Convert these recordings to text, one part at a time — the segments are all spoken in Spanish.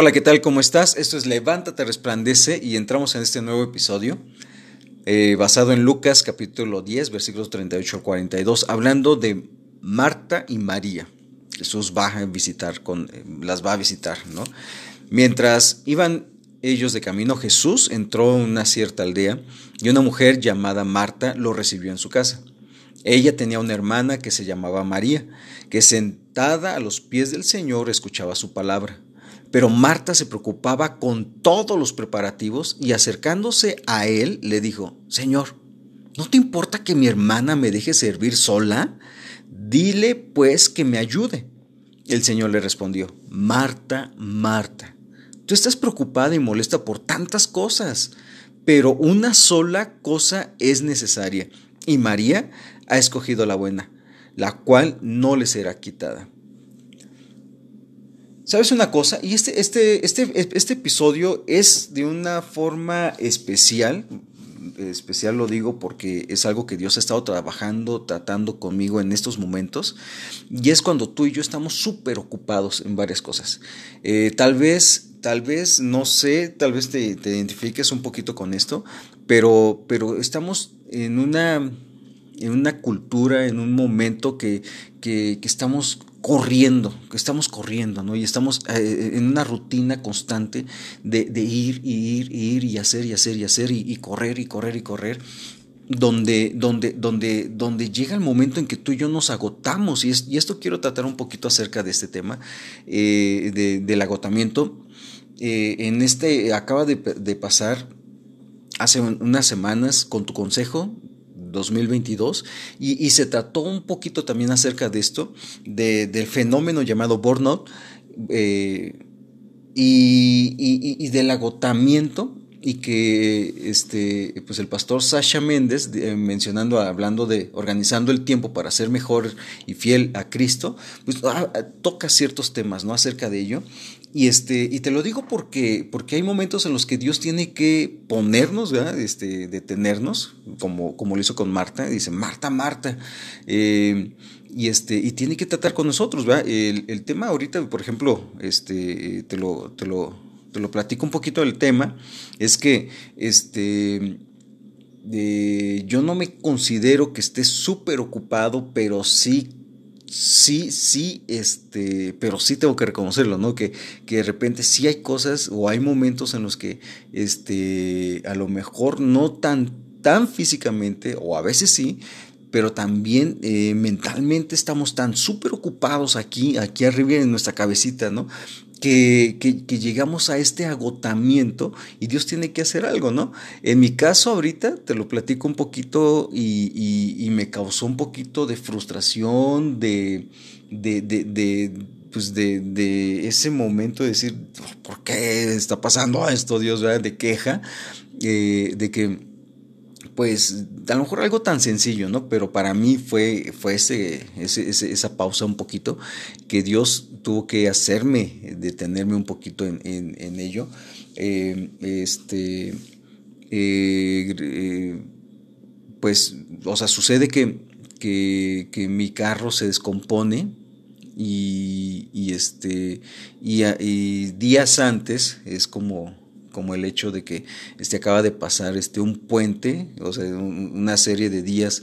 Hola, ¿qué tal? ¿Cómo estás? Esto es Levántate, resplandece y entramos en este nuevo episodio eh, basado en Lucas capítulo 10, versículos 38 al 42, hablando de Marta y María. Jesús va a visitar, eh, las va a visitar, ¿no? Mientras iban ellos de camino, Jesús entró en una cierta aldea y una mujer llamada Marta lo recibió en su casa. Ella tenía una hermana que se llamaba María, que sentada a los pies del Señor escuchaba su palabra. Pero Marta se preocupaba con todos los preparativos y acercándose a él le dijo, Señor, ¿no te importa que mi hermana me deje servir sola? Dile pues que me ayude. El Señor le respondió, Marta, Marta, tú estás preocupada y molesta por tantas cosas, pero una sola cosa es necesaria, y María ha escogido la buena, la cual no le será quitada. ¿Sabes una cosa? Y este, este, este, este episodio es de una forma especial, especial lo digo porque es algo que Dios ha estado trabajando, tratando conmigo en estos momentos, y es cuando tú y yo estamos súper ocupados en varias cosas. Eh, tal vez, tal vez, no sé, tal vez te, identifiques un poquito con esto, pero, pero estamos en una, en una cultura, en un momento que, que estamos corriendo, que estamos corriendo, ¿no? Y estamos eh, en una rutina constante de, ir y ir y ir y hacer y hacer y hacer y, correr y correr y correr. Donde, donde, donde, donde llega el momento en que tú y yo nos agotamos, y, esto quiero tratar un poquito acerca de este tema, eh, del agotamiento. Eh, en este, acaba de pasar hace unas semanas con tu consejo 2022 y, se trató un poquito también acerca de esto, del fenómeno llamado burnout eh, y, del agotamiento y que este pues el pastor Sasha Méndez mencionando hablando de organizando el tiempo para ser mejor y fiel a Cristo pues ah, toca ciertos temas no acerca de ello y, este, y te lo digo porque, porque hay momentos en los que Dios tiene que ponernos, Este, detenernos, como, como lo hizo con Marta. Dice, Marta, Marta. Eh, y, este, y tiene que tratar con nosotros. El, el, tema ahorita, por ejemplo, este, te, lo, te, lo, te lo platico un poquito del tema, es que este, eh, yo no me considero que esté súper ocupado, pero sí sí, sí, este, pero sí tengo que reconocerlo, ¿no? Que, que de repente sí hay cosas o hay momentos en los que, este, a lo mejor no tan, tan físicamente, o a veces sí, pero también eh, mentalmente estamos tan súper ocupados aquí, aquí arriba en nuestra cabecita, ¿no? Que, que, llegamos a este agotamiento y Dios tiene que hacer algo, ¿no? En mi caso ahorita te lo platico un poquito y, me causó un poquito de frustración, de, de, de, pues de, de, ese momento de decir, ¿por qué está pasando esto, Dios? De queja, eh, de que pues a lo mejor algo tan sencillo, ¿no? Pero para mí fue, fue ese, esa pausa un poquito que Dios tuvo que hacerme detenerme un poquito en, ello. Eh, este, eh, eh, pues, o sea, sucede que, que, mi carro se descompone y, este, y días antes es como como el hecho de que este acaba de pasar este un puente, o sea, una serie de días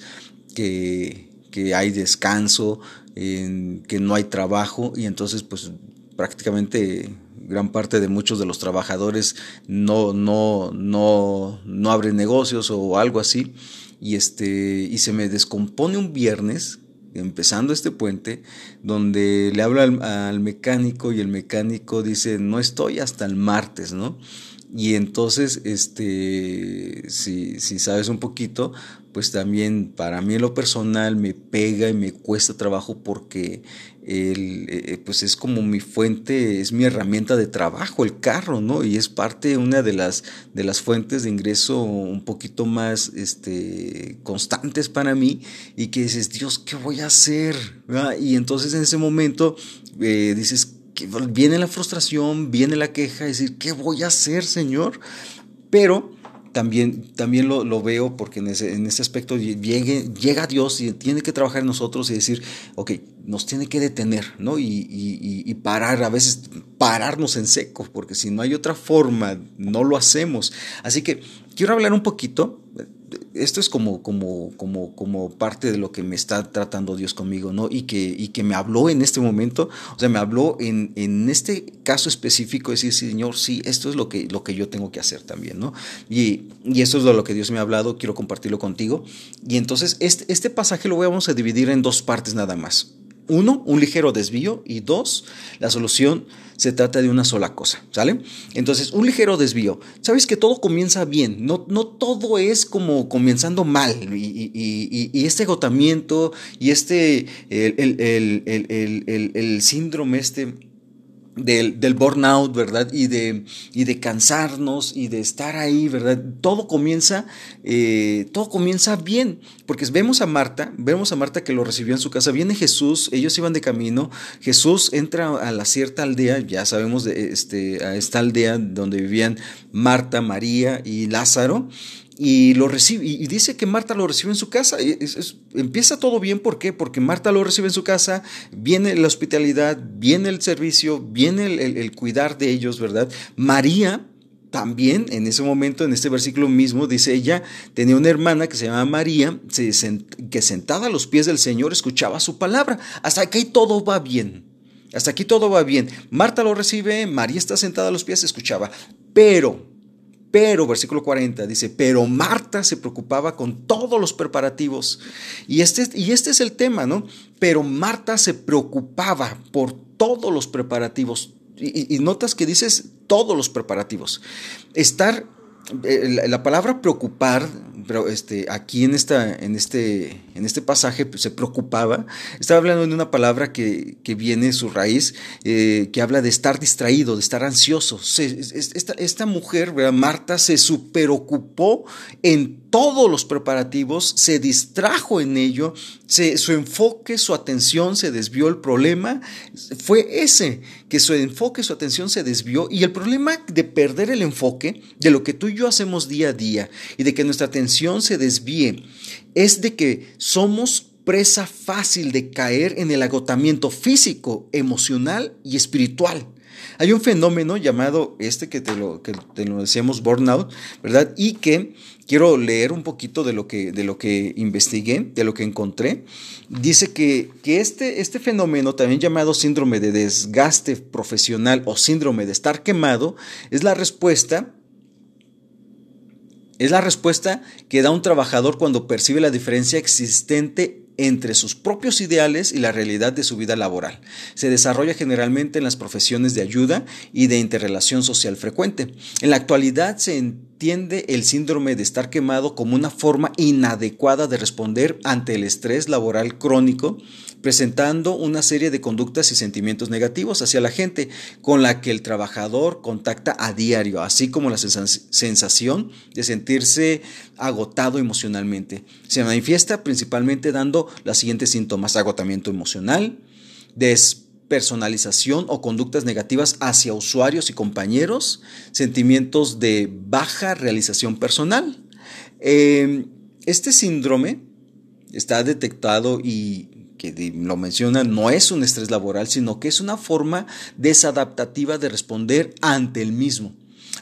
que, hay descanso, en, que no hay trabajo y entonces pues prácticamente gran parte de muchos de los trabajadores no, no, no, no abren negocios o algo así y este y se me descompone un viernes empezando este puente, donde le habla al, al, mecánico y el mecánico dice, no estoy hasta el martes, ¿no? Y entonces, este, si, si sabes un poquito, pues también para mí en lo personal me pega y me cuesta trabajo porque el, eh, pues es como mi fuente, es mi herramienta de trabajo, el carro, ¿no? Y es parte, una de las, de las fuentes de ingreso un poquito más este, constantes para mí y que dices, Dios, ¿qué voy a hacer? Y entonces en ese momento eh, dices, viene la frustración, viene la queja, decir, ¿qué voy a hacer, Señor? Pero también, también lo, lo veo porque en ese, en ese aspecto llegue, llega Dios y tiene que trabajar en nosotros y decir, ok, nos tiene que detener, ¿no? Y, y, y, parar, a veces pararnos en seco, porque si no hay otra forma, no lo hacemos. Así que quiero hablar un poquito esto es como, como, como, como parte de lo que me está tratando Dios conmigo, ¿no? Y que, y que me habló en este momento, o sea, me habló en, en este caso específico, decir, Señor, sí, esto es lo que, lo que yo tengo que hacer también, ¿no? Y, y eso es lo que Dios me ha hablado, quiero compartirlo contigo. Y entonces, este, este pasaje lo vamos a dividir en dos partes nada más. Uno, un ligero desvío y dos, la solución se trata de una sola cosa, ¿sale? Entonces, un ligero desvío. Sabes que todo comienza bien, no, no todo es como comenzando mal y, este agotamiento y este, el, el síndrome este del, del, burnout, ¿verdad? Y de, y de cansarnos y de estar ahí, ¿verdad? Todo comienza, eh, todo comienza bien, porque vemos a Marta, vemos a Marta que lo recibió en su casa, viene Jesús, ellos iban de camino, Jesús entra a la cierta aldea, ya sabemos de este, a esta aldea donde vivían Marta, María y Lázaro, y lo recibe y dice que Marta lo recibe en su casa. empieza todo bien, ¿por qué? Porque Marta lo recibe en su casa, viene la hospitalidad, viene el servicio, viene el, cuidar de ellos, ¿verdad? María también en ese momento, en este versículo mismo, dice ella, tenía una hermana que se llamaba María, que sentada a los pies del Señor escuchaba su palabra. Hasta aquí todo va bien. Hasta aquí todo va bien. Marta lo recibe, María está sentada a los pies, escuchaba. Pero pero, versículo 40 dice, pero Marta se preocupaba con todos los preparativos. Y este, y este es el tema, ¿no? Pero Marta se preocupaba por todos los preparativos. Y, notas que dices todos los preparativos. Estar, la palabra preocupar pero este, aquí en, esta, en, este, en este pasaje se preocupaba, estaba hablando de una palabra que, que viene su raíz, eh, que habla de estar distraído, de estar ansioso. esta, mujer, Marta, se superocupó en todos los preparativos, se distrajo en ello, su enfoque, su atención se desvió. El problema fue ese, que su enfoque, su atención se desvió. Y el problema de perder el enfoque de lo que tú y yo hacemos día a día y de que nuestra atención se desvíe es de que somos presa fácil de caer en el agotamiento físico, emocional y espiritual. Hay un fenómeno llamado este que te lo, que te lo decíamos burnout, ¿verdad? Y que quiero leer un poquito de lo que, de lo que investigué, de lo que encontré. Dice que, que este, este fenómeno, también llamado síndrome de desgaste profesional o síndrome de estar quemado, es la respuesta es la respuesta que da un trabajador cuando percibe la diferencia existente entre sus propios ideales y la realidad de su vida laboral. Se desarrolla generalmente en las profesiones de ayuda y de interrelación social frecuente. En la actualidad se entiende el síndrome de estar quemado como una forma inadecuada de responder ante el estrés laboral crónico presentando una serie de conductas y sentimientos negativos hacia la gente con la que el trabajador contacta a diario, así como la sensación de sentirse agotado emocionalmente. Se manifiesta principalmente dando los siguientes síntomas, agotamiento emocional, despersonalización o conductas negativas hacia usuarios y compañeros, sentimientos de baja realización personal. Em, este síndrome está detectado y lo menciona, no es un estrés laboral, sino que es una forma desadaptativa de responder ante el mismo.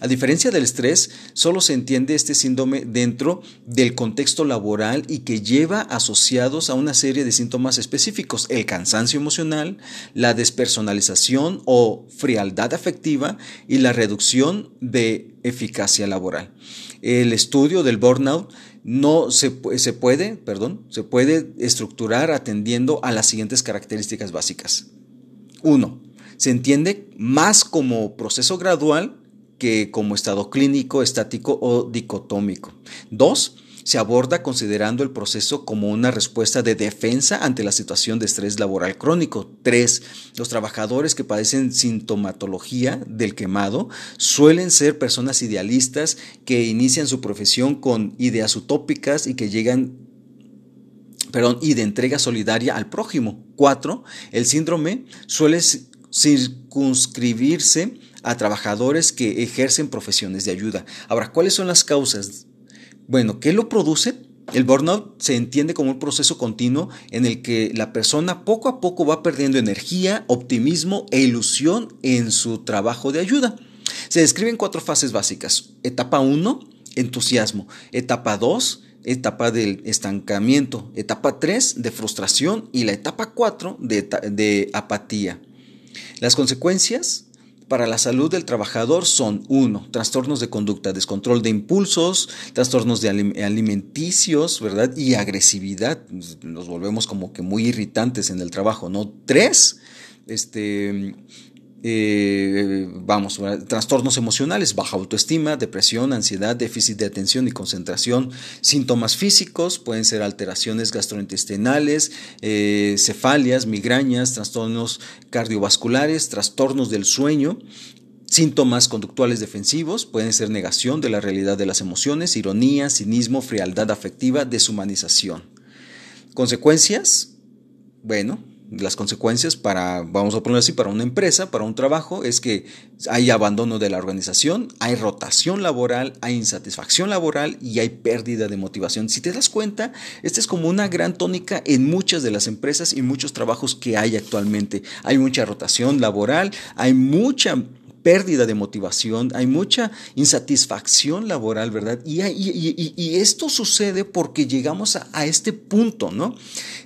A diferencia del estrés, solo se entiende este síndrome dentro del contexto laboral y que lleva asociados a una serie de síntomas específicos, el cansancio emocional, la despersonalización o frialdad afectiva y la reducción de eficacia laboral. El estudio del burnout no se, se, puede, perdón, se puede estructurar atendiendo a las siguientes características básicas. Uno, se entiende más como proceso gradual que como estado clínico, estático o dicotómico. Dos, se aborda considerando el proceso como una respuesta de defensa ante la situación de estrés laboral crónico. Tres, los trabajadores que padecen sintomatología del quemado suelen ser personas idealistas que inician su profesión con ideas utópicas y que llegan perdón, y de entrega solidaria al prójimo. Cuatro, el síndrome suele circunscribirse a trabajadores que ejercen profesiones de ayuda. Ahora, ¿cuáles son las causas? Bueno, ¿qué lo produce? El burnout se entiende como un proceso continuo en el que la persona poco a poco va perdiendo energía, optimismo e ilusión en su trabajo de ayuda. Se describen cuatro fases básicas. Etapa 1, entusiasmo. Etapa 2, etapa del estancamiento. Etapa 3, de frustración. Y la etapa 4, de, de apatía. Las consecuencias para la salud del trabajador son 1. Trastornos de conducta, descontrol de impulsos, trastornos de alimenticios, ¿verdad? Y agresividad. Nos volvemos como que muy irritantes en el trabajo, ¿no? 3. Este, eh, vamos, trastornos emocionales, baja autoestima, depresión, ansiedad, déficit de atención y concentración, síntomas físicos, pueden ser alteraciones gastrointestinales, eh, cefalias, migrañas, trastornos cardiovasculares, trastornos del sueño, Síntomas conductuales defensivos pueden ser negación de la realidad de las emociones, ironía, cinismo, frialdad afectiva, deshumanización. Consecuencias, bueno, las consecuencias para, vamos a ponerlo así, para una empresa, para un trabajo, es que hay abandono de la organización, hay rotación laboral, hay insatisfacción laboral y hay pérdida de motivación. Si te das cuenta, esta es como una gran tónica en muchas de las empresas y muchos trabajos que hay actualmente. Hay mucha rotación laboral, hay mucha pérdida de motivación, hay mucha insatisfacción laboral, ¿verdad? Y, esto sucede porque llegamos a, este punto, ¿no?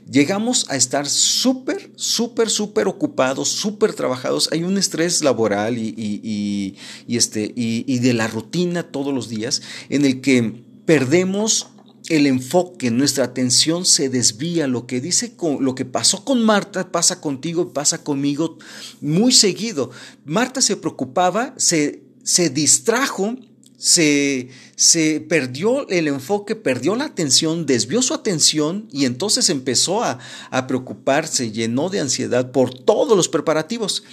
Llegamos a estar súper, súper, súper ocupados, súper trabajados. Hay un estrés laboral y, este, y de la rutina todos los días en el que perdemos el enfoque, nuestra atención se desvía. Lo que dice lo que pasó con Marta pasa contigo, pasa conmigo muy seguido. Marta se preocupaba, se, se distrajo se, se, perdió el enfoque, perdió la atención, desvió su atención y entonces empezó a, a, preocuparse, llenó de ansiedad por todos los preparativos.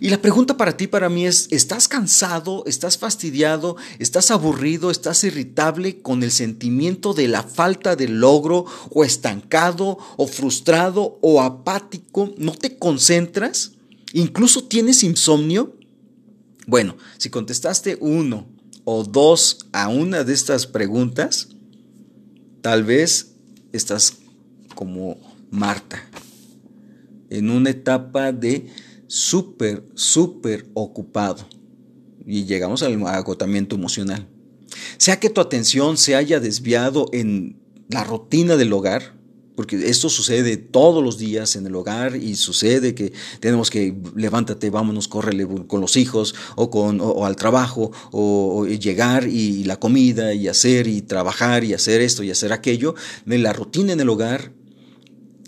Y la pregunta para ti, para mí es, ¿estás cansado? ¿Estás fastidiado? ¿Estás aburrido? ¿Estás irritable con el sentimiento de la falta de logro o estancado o frustrado o apático? ¿No te concentras? ¿Incluso tienes insomnio? Bueno, si contestaste uno, o dos a una de estas preguntas, tal vez estás como Marta, en una etapa de súper, súper ocupado y llegamos al agotamiento emocional. Sea que tu atención se haya desviado en la rutina del hogar, porque esto sucede todos los días en el hogar y sucede que tenemos que levántate, vámonos, córrele con los hijos o, con, o, al trabajo o, llegar y la comida y hacer y trabajar y hacer esto y hacer aquello. La rutina en el hogar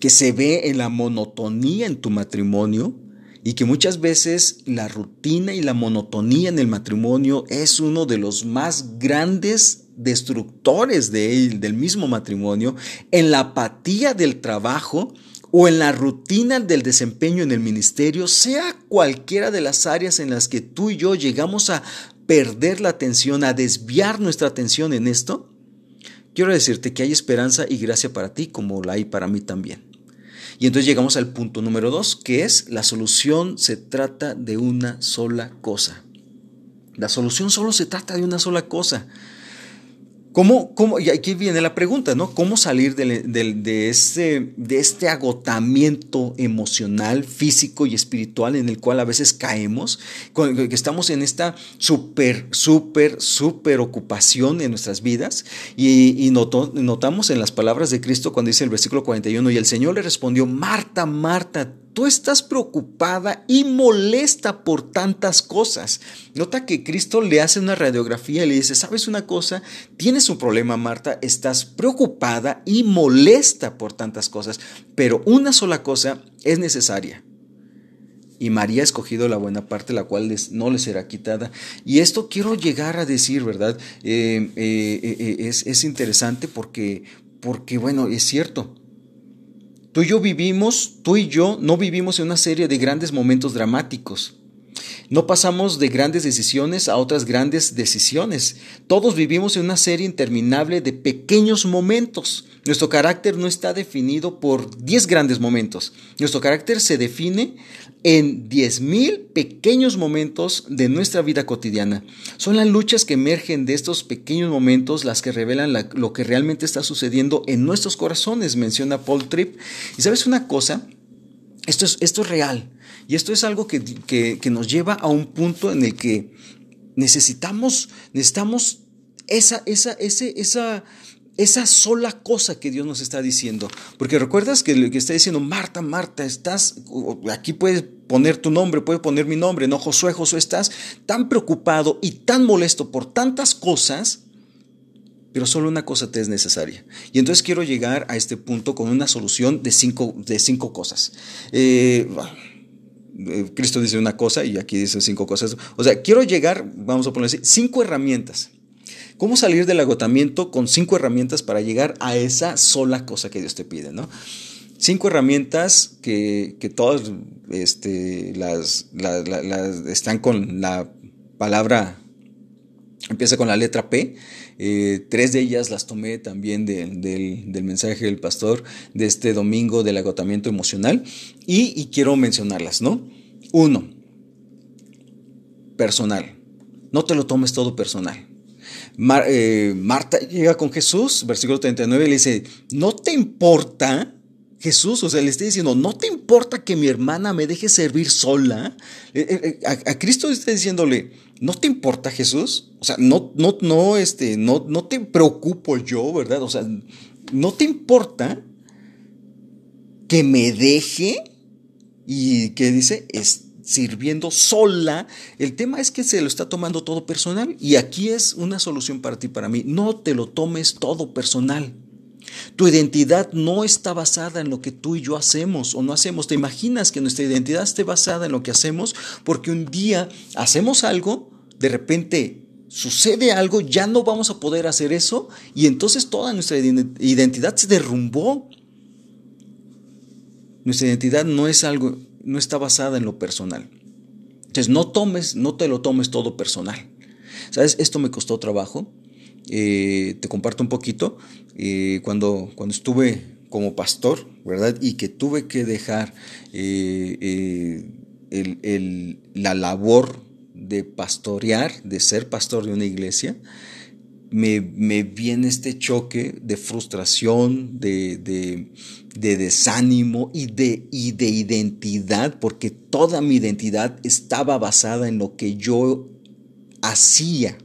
que se ve en la monotonía en tu matrimonio y que muchas veces la rutina y la monotonía en el matrimonio es uno de los más grandes destructores de del mismo matrimonio, en la apatía del trabajo o en la rutina del desempeño en el ministerio, sea cualquiera de las áreas en las que tú y yo llegamos a perder la atención, a desviar nuestra atención en esto, quiero decirte que hay esperanza y gracia para ti como la hay para mí también. Y entonces llegamos al punto número dos, que es la solución se trata de una sola cosa. La solución solo se trata de una sola cosa. ¿Cómo, cómo, y aquí viene la pregunta, ¿no? ¿Cómo salir de, de, este, de este agotamiento emocional, físico y espiritual en el cual a veces caemos? Que estamos en esta súper, súper, súper ocupación en nuestras vidas. Y, y notamos en las palabras de Cristo cuando dice el versículo 41, y el Señor le respondió, Marta, Marta, Tú estás preocupada y molesta por tantas cosas. Nota que Cristo le hace una radiografía y le dice, ¿sabes una cosa? Tienes un problema, Marta, estás preocupada y molesta por tantas cosas, pero una sola cosa es necesaria. Y María ha escogido la buena parte, la cual no le será quitada. Y esto quiero llegar a decir, ¿verdad? Eh, eh, eh, es, es, interesante porque, porque, bueno, es cierto. Tú y yo vivimos, tú y yo no vivimos en una serie de grandes momentos dramáticos. No pasamos de grandes decisiones a otras grandes decisiones. Todos vivimos en una serie interminable de pequeños momentos Nuestro carácter no está definido por 10 grandes momentos. Nuestro carácter se define en 10.000 pequeños momentos de nuestra vida cotidiana. Son las luchas que emergen de estos pequeños momentos las que revelan lo que realmente está sucediendo en nuestros corazones, menciona Paul Tripp. Y sabes una cosa, esto es, esto es real. Y esto es algo que, que nos lleva a un punto en el que necesitamos, necesitamos esa, esa, ese, esa, esa sola cosa que Dios nos está diciendo. Porque recuerdas que lo que está diciendo, Marta, Marta, estás, aquí puedes poner tu nombre, puedes poner mi nombre, no Josué, Josué, estás tan preocupado y tan molesto por tantas cosas, pero solo una cosa te es necesaria. Y entonces quiero llegar a este punto con una solución de cinco, de cinco cosas. Eh, eh, Cristo dice una cosa y aquí dice cinco cosas. O sea, quiero llegar, vamos a poner así, cinco herramientas ¿Cómo salir del agotamiento con cinco herramientas para llegar a esa sola cosa que Dios te pide? ¿no? Cinco herramientas que, todas este, las, están con la palabra, empieza con la letra P. Eh, tres de ellas las tomé también del, mensaje del pastor de este domingo del agotamiento emocional y, y quiero mencionarlas, ¿no? Uno, personal. No te lo tomes todo personal. Eh, Marta llega con Jesús, versículo 39, le dice, ¿no te importa? Jesús, o sea, le está diciendo, ¿no te importa que mi hermana me deje servir sola? Eh, eh, a, Cristo está diciéndole, ¿no te importa Jesús? O sea, no, no, no, este, no, no te preocupo yo, ¿verdad? O sea, ¿no te importa que me deje? Y que dice, este sirviendo sola. El tema es que se lo está tomando todo personal y aquí es una solución para ti, para mí. No te lo tomes todo personal. Tu identidad no está basada en lo que tú y yo hacemos o no hacemos. ¿Te imaginas que nuestra identidad esté basada en lo que hacemos? Porque un día hacemos algo, de repente sucede algo, ya no vamos a poder hacer eso y entonces toda nuestra identidad se derrumbó. Nuestra identidad no es algo no está basada en lo personal. Entonces, no tomes, no te lo tomes todo personal. ¿Sabes? Esto me costó trabajo. Eh, te comparto un poquito. Eh, cuando, cuando estuve como pastor, ¿verdad? Y que tuve que dejar eh, la labor de pastorear, de ser pastor de una iglesia, me, viene este choque de frustración, de, de desánimo y de, y de identidad, porque toda mi identidad estaba basada en lo que yo hacía,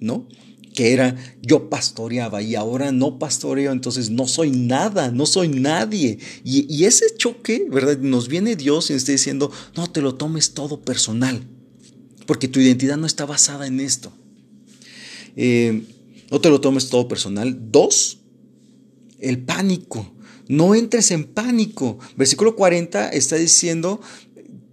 ¿no? Que era yo pastoreaba y ahora no pastoreo, entonces no soy nada, no soy nadie. Y, ese choque, ¿verdad? Nos viene Dios y está diciendo, no te lo tomes todo personal, porque tu identidad no está basada en esto. Eh, no te lo tomes todo personal. Dos, el pánico. No entres en pánico. Versículo 40 está diciendo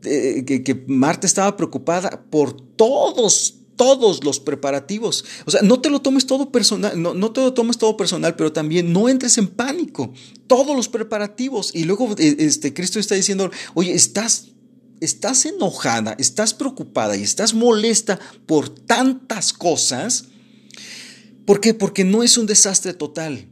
eh, que, Marta estaba preocupada por todos, todos los preparativos. O sea, no te lo tomes todo personal, no, no, te lo tomes todo personal, pero también no entres en pánico. Todos los preparativos. Y luego eh, este, Cristo está diciendo, oye, estás, estás enojada, estás preocupada y estás molesta por tantas cosas. ¿Por qué? Porque no es un desastre total.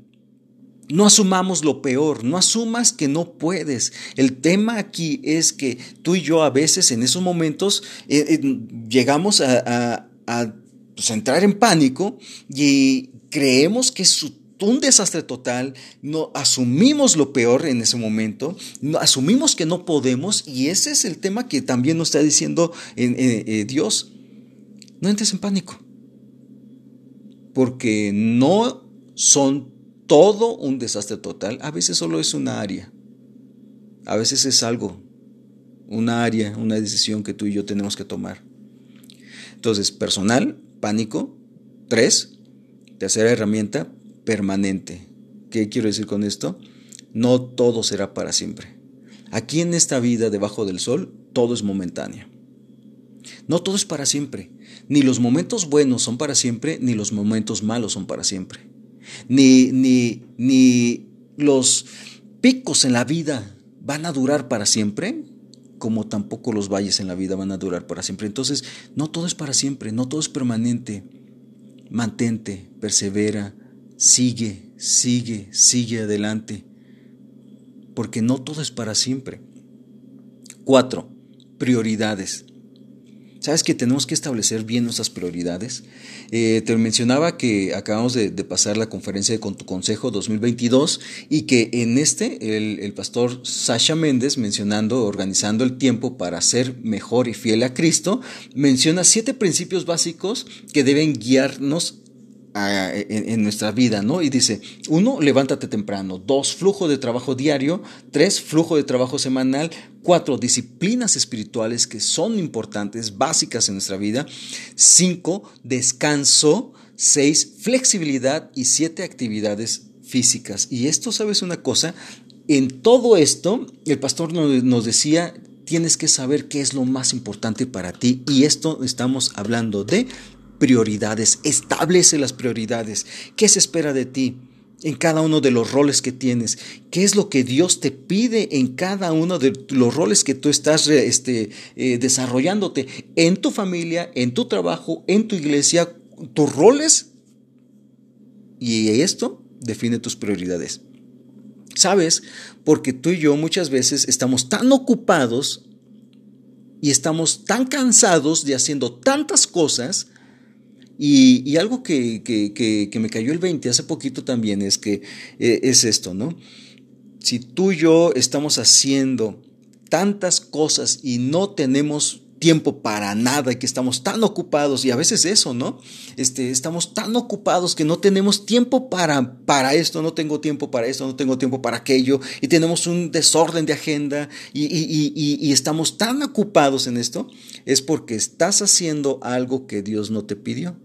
No asumamos lo peor, no asumas que no puedes. El tema aquí es que tú y yo a veces en esos momentos eh, eh, llegamos a, pues, entrar en pánico y creemos que es un desastre total, no asumimos lo peor en ese momento, no, asumimos que no podemos y ese es el tema que también nos está diciendo eh, Dios. No entres en pánico, porque no son todo un desastre total, a veces solo es una área. A veces es algo, una área, una decisión que tú y yo tenemos que tomar. Entonces, personal, pánico. Tres, tercera herramienta, permanente. ¿Qué quiero decir con esto? No todo será para siempre. Aquí en esta vida debajo del sol, todo es momentáneo. No todo es para siempre. Ni los momentos buenos son para siempre, ni los momentos malos son para siempre ni, ni, ni los picos en la vida van a durar para siempre, como tampoco los valles en la vida van a durar para siempre. Entonces, no todo es para siempre, no todo es permanente. Mantente, persevera, sigue, sigue, sigue adelante, porque no todo es para siempre. Cuatro, prioridades. ¿Sabes que tenemos que establecer bien nuestras prioridades? Eh, te mencionaba que acabamos de, pasar la conferencia Con tu Consejo 2022 y que en este el, el, pastor Sasha Méndez, mencionando, organizando el tiempo para ser mejor y fiel a Cristo, menciona siete principios básicos que deben guiarnos en, nuestra vida, ¿no? Y dice, uno, levántate temprano, dos, flujo de trabajo diario, tres, flujo de trabajo semanal, cuatro, disciplinas espirituales que son importantes, básicas en nuestra vida, cinco, descanso, seis, flexibilidad y siete, actividades físicas. Y esto, ¿sabes una cosa? En todo esto, el pastor nos decía, tienes que saber qué es lo más importante para ti. Y esto estamos hablando de prioridades, establece las prioridades. ¿Qué se espera de ti? En cada uno de los roles que tienes. ¿Qué es lo que Dios te pide en cada uno de los roles que tú estás este, eh, desarrollándote en tu familia, en tu trabajo, en tu iglesia, tus roles? Y esto define tus prioridades. ¿Sabes? Porque tú y yo muchas veces estamos tan ocupados y estamos tan cansados de haciendo tantas cosas y, algo que, me cayó el 20 hace poquito también es que eh, es esto, ¿no? Si tú y yo estamos haciendo tantas cosas y no tenemos tiempo para nada y que estamos tan ocupados y a veces eso, ¿no? Este, estamos tan ocupados que no tenemos tiempo para, para esto, no tengo tiempo para esto, no tengo tiempo para aquello y tenemos un desorden de agenda y, estamos tan ocupados en esto, es porque estás haciendo algo que Dios no te pidió.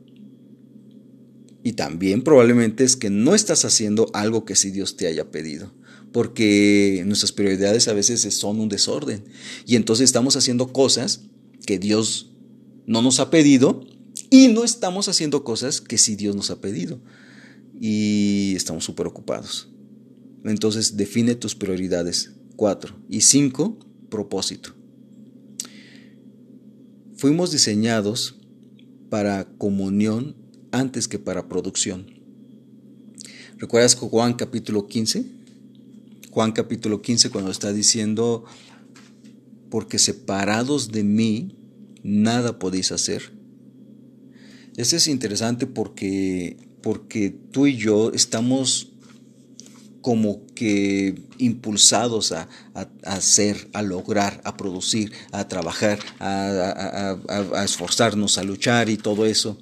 Y también probablemente es que no estás haciendo algo que sí Dios te haya pedido. Porque nuestras prioridades a veces son un desorden. Y entonces estamos haciendo cosas que Dios no nos ha pedido y no estamos haciendo cosas que sí Dios nos ha pedido. Y estamos súper ocupados. Entonces define tus prioridades. Cuatro. Y cinco, propósito. Fuimos diseñados para comunión antes que para producción. ¿Recuerdas Juan capítulo 15? Juan capítulo 15 cuando está diciendo, porque separados de mí, nada podéis hacer. Este es interesante porque, porque tú y yo estamos como que impulsados a, hacer, a lograr, a producir, a trabajar, a esforzarnos, a luchar y todo eso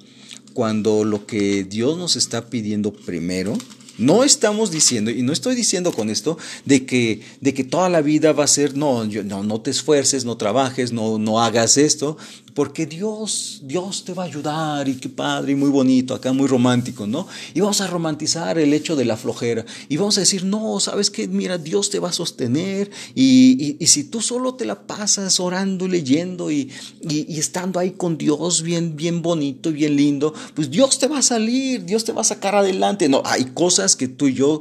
cuando lo que Dios nos está pidiendo primero, no estamos diciendo, y no estoy diciendo con esto, de que, de que toda la vida va a ser, no, no, no te esfuerces, no trabajes, no, no hagas esto, porque Dios, Dios te va a ayudar y qué padre y muy bonito, acá muy romántico, ¿no? Y vamos a romantizar el hecho de la flojera y vamos a decir, no, sabes que, mira, Dios te va a sostener y, si tú solo te la pasas orando, leyendo y, y, estando ahí con Dios bien, bien bonito y bien lindo, pues Dios te va a salir, Dios te va a sacar adelante. No, hay cosas que tú y yo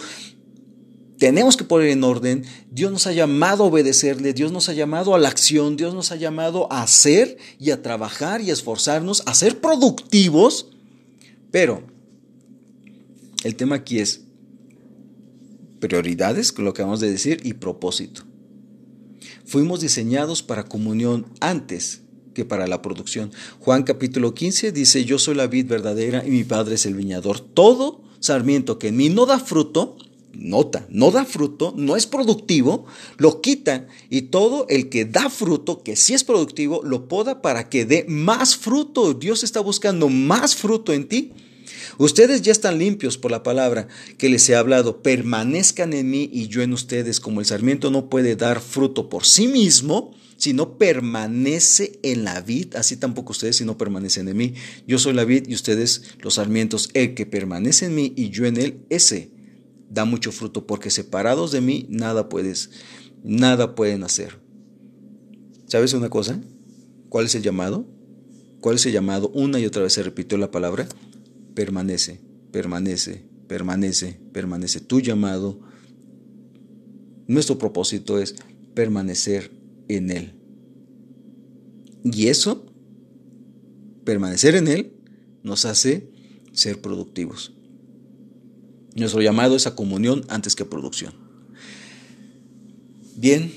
tenemos que poner en orden. Dios nos ha llamado a obedecerle, Dios nos ha llamado a la acción, Dios nos ha llamado a hacer y a trabajar y a esforzarnos, a ser productivos. Pero el tema aquí es prioridades, lo que vamos de decir, y propósito. Fuimos diseñados para comunión antes que para la producción. Juan capítulo 15 dice, yo soy la vid verdadera y mi padre es el viñador. Todo sarmiento que en mí no da fruto, nota, no da fruto, no es productivo, lo quita y todo el que da fruto, que sí es productivo, lo poda para que dé más fruto. Dios está buscando más fruto en ti. Ustedes ya están limpios por la palabra que les he hablado. Permanezcan en mí y yo en ustedes. Como el sarmiento no puede dar fruto por sí mismo, si no permanece en la vid, así tampoco ustedes si no permanecen en mí. Yo soy la vid y ustedes los sarmientos. El que permanece en mí y yo en él, ese da mucho fruto, porque separados de mí nada puedes, nada pueden hacer. ¿Sabes una cosa? ¿Cuál es el llamado? ¿Cuál es el llamado? Una y otra vez se repitió la palabra. Permanece, permanece, permanece, permanece. Tu llamado, nuestro propósito es permanecer en Él. Y eso, permanecer en Él, nos hace ser productivos. Nuestro llamado es a comunión antes que producción. Bien,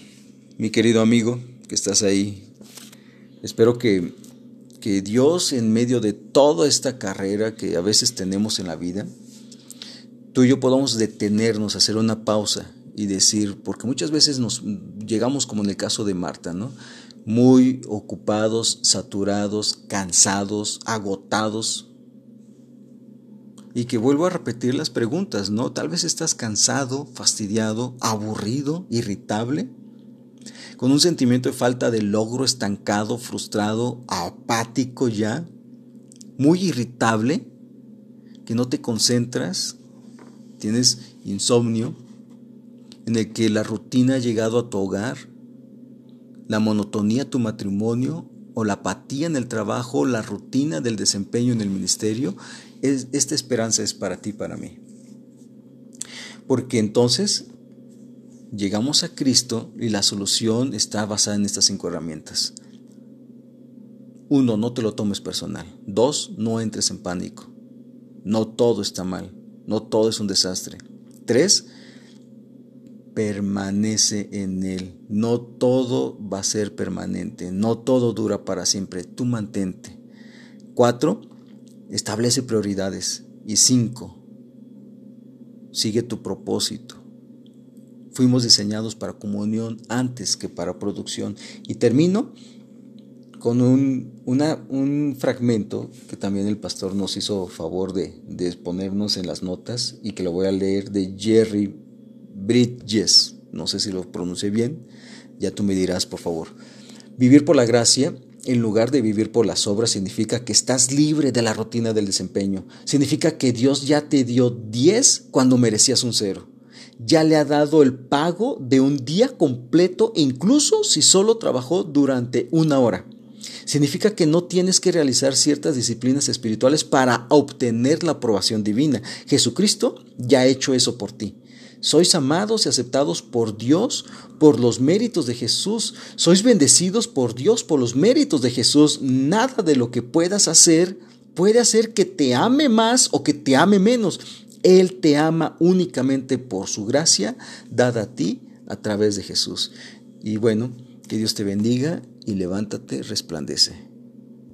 mi querido amigo que estás ahí, espero que, que Dios en medio de toda esta carrera que a veces tenemos en la vida, tú y yo podamos detenernos, hacer una pausa y decir, porque muchas veces nos llegamos como en el caso de Marta, ¿no? Muy ocupados, saturados, cansados, agotados. Y que vuelvo a repetir las preguntas, ¿no? Tal vez estás cansado, fastidiado, aburrido, irritable, con un sentimiento de falta de logro, estancado, frustrado, apático ya, muy irritable, que no te concentras, tienes insomnio, en el que la rutina ha llegado a tu hogar, la monotonía a tu matrimonio o la apatía en el trabajo, la rutina del desempeño en el ministerio, esta esperanza es para ti, para mí. Porque entonces llegamos a Cristo y la solución está basada en estas cinco herramientas. Uno, no te lo tomes personal. Dos, no entres en pánico. No todo está mal. No todo es un desastre. Tres, permanece en Él. No todo va a ser permanente, no todo dura para siempre. Tú mantente. Cuatro, establece prioridades. Y cinco, sigue tu propósito. Fuimos diseñados para comunión antes que para producción. Y termino con un, un fragmento que también el pastor nos hizo favor de, de exponernos en las notas y que lo voy a leer de Jerry Bridges, no sé si lo pronuncié bien, ya tú me dirás por favor. Vivir por la gracia en lugar de vivir por las obras significa que estás libre de la rutina del desempeño. Significa que Dios ya te dio 10 cuando merecías un cero. Ya le ha dado el pago de un día completo, incluso si solo trabajó durante una hora. Significa que no tienes que realizar ciertas disciplinas espirituales para obtener la aprobación divina. Jesucristo ya ha hecho eso por ti. Sois amados y aceptados por Dios por los méritos de Jesús. Sois bendecidos por Dios por los méritos de Jesús. Nada de lo que puedas hacer puede hacer que te ame más o que te ame menos. Él te ama únicamente por su gracia dada a ti a través de Jesús. Y bueno, que Dios te bendiga y levántate, resplandece.